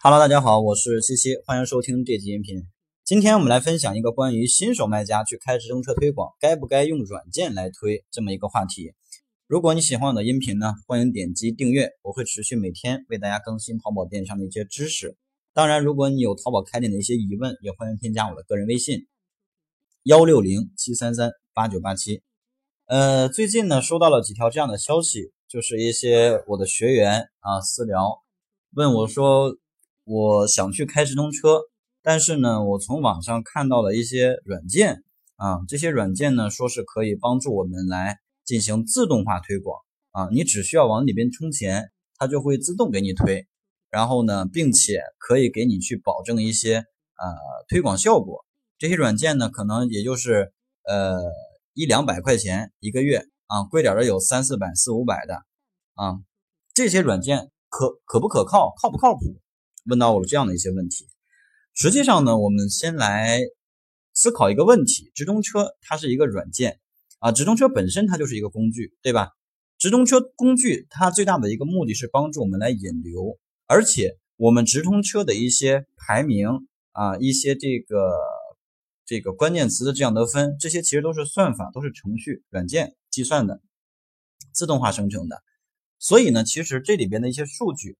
Hello，大家好，我是七七，欢迎收听这期音频。今天我们来分享一个关于新手卖家去开直通车推广，该不该用软件来推这么一个话题。如果你喜欢我的音频呢，欢迎点击订阅，我会持续每天为大家更新淘宝电商的一些知识。当然，如果你有淘宝开店的一些疑问，也欢迎添加我的个人微信幺六零七三三八九八七。呃，最近呢，收到了几条这样的消息，就是一些我的学员啊私聊问我说。我想去开直通车，但是呢，我从网上看到了一些软件啊，这些软件呢说是可以帮助我们来进行自动化推广啊，你只需要往里边充钱，它就会自动给你推，然后呢，并且可以给你去保证一些呃推广效果。这些软件呢，可能也就是呃一两百块钱一个月啊，贵点的有三四百、四五百的啊。这些软件可可不可靠，靠不靠谱？问到我这样的一些问题，实际上呢，我们先来思考一个问题：直通车它是一个软件啊，直通车本身它就是一个工具，对吧？直通车工具它最大的一个目的是帮助我们来引流，而且我们直通车的一些排名啊，一些这个这个关键词的这样得分，这些其实都是算法，都是程序软件计算的，自动化生成的。所以呢，其实这里边的一些数据。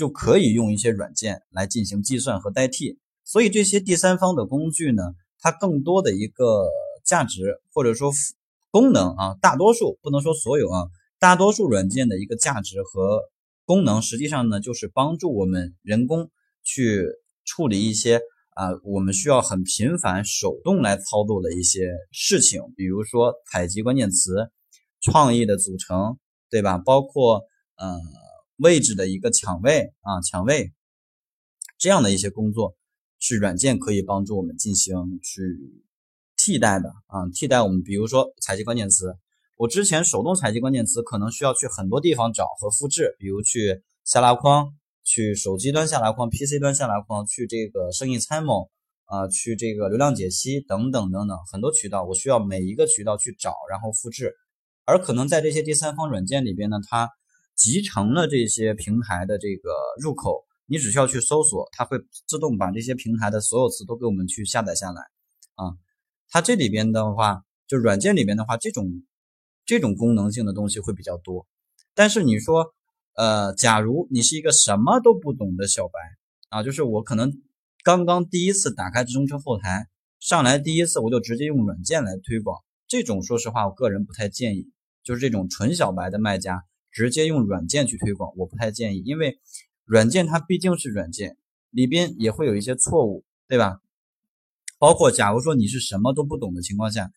就可以用一些软件来进行计算和代替，所以这些第三方的工具呢，它更多的一个价值或者说功能啊，大多数不能说所有啊，大多数软件的一个价值和功能，实际上呢，就是帮助我们人工去处理一些啊，我们需要很频繁手动来操作的一些事情，比如说采集关键词、创意的组成，对吧？包括嗯。位置的一个抢位啊，抢位这样的一些工作，是软件可以帮助我们进行去替代的啊，替代我们，比如说采集关键词，我之前手动采集关键词，可能需要去很多地方找和复制，比如去下拉框，去手机端下拉框，PC 端下拉框，去这个生意参谋啊，去这个流量解析等等等等，很多渠道，我需要每一个渠道去找，然后复制，而可能在这些第三方软件里边呢，它集成了这些平台的这个入口，你只需要去搜索，它会自动把这些平台的所有词都给我们去下载下来啊。它这里边的话，就软件里边的话，这种这种功能性的东西会比较多。但是你说，呃，假如你是一个什么都不懂的小白啊，就是我可能刚刚第一次打开直通车后台，上来第一次我就直接用软件来推广，这种说实话，我个人不太建议。就是这种纯小白的卖家。直接用软件去推广，我不太建议，因为软件它毕竟是软件，里边也会有一些错误，对吧？包括假如说你是什么都不懂的情况下，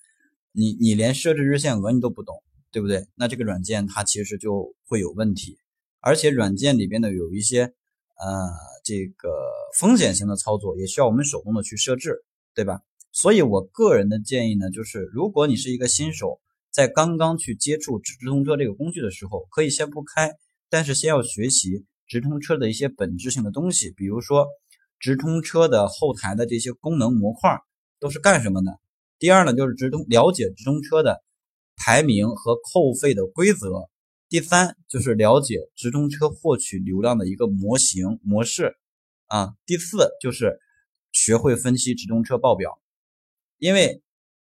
你你连设置日限额你都不懂，对不对？那这个软件它其实就会有问题，而且软件里边的有一些呃这个风险型的操作，也需要我们手动的去设置，对吧？所以我个人的建议呢，就是如果你是一个新手。在刚刚去接触直通车这个工具的时候，可以先不开，但是先要学习直通车的一些本质性的东西，比如说直通车的后台的这些功能模块都是干什么的。第二呢，就是直通了解直通车的排名和扣费的规则。第三就是了解直通车获取流量的一个模型模式啊。第四就是学会分析直通车报表，因为。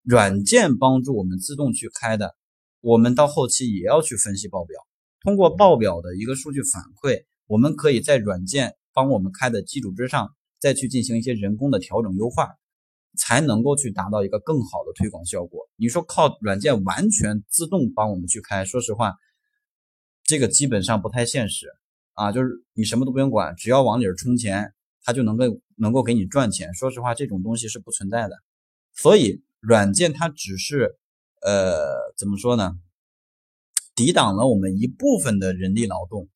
软件帮助我们自动去开的，我们到后期也要去分析报表。通过报表的一个数据反馈，我们可以在软件帮我们开的基础之上，再去进行一些人工的调整优化，才能够去达到一个更好的推广效果。你说靠软件完全自动帮我们去开，说实话，这个基本上不太现实啊。就是你什么都不用管，只要往里充钱，它就能够能够给你赚钱。说实话，这种东西是不存在的，所以。软件它只是，呃，怎么说呢？抵挡了我们一部分的人力劳动，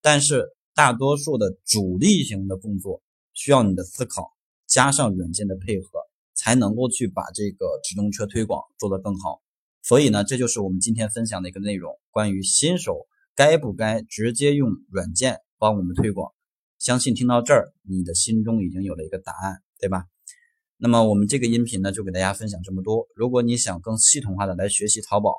但是大多数的主力型的工作需要你的思考，加上软件的配合，才能够去把这个直通车推广做得更好。所以呢，这就是我们今天分享的一个内容，关于新手该不该直接用软件帮我们推广。相信听到这儿，你的心中已经有了一个答案，对吧？那么我们这个音频呢，就给大家分享这么多。如果你想更系统化的来学习淘宝，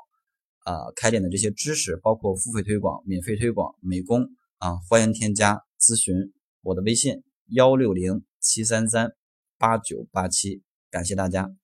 啊，开店的这些知识，包括付费推广、免费推广、美工啊，欢迎添加咨询我的微信幺六零七三三八九八七，感谢大家。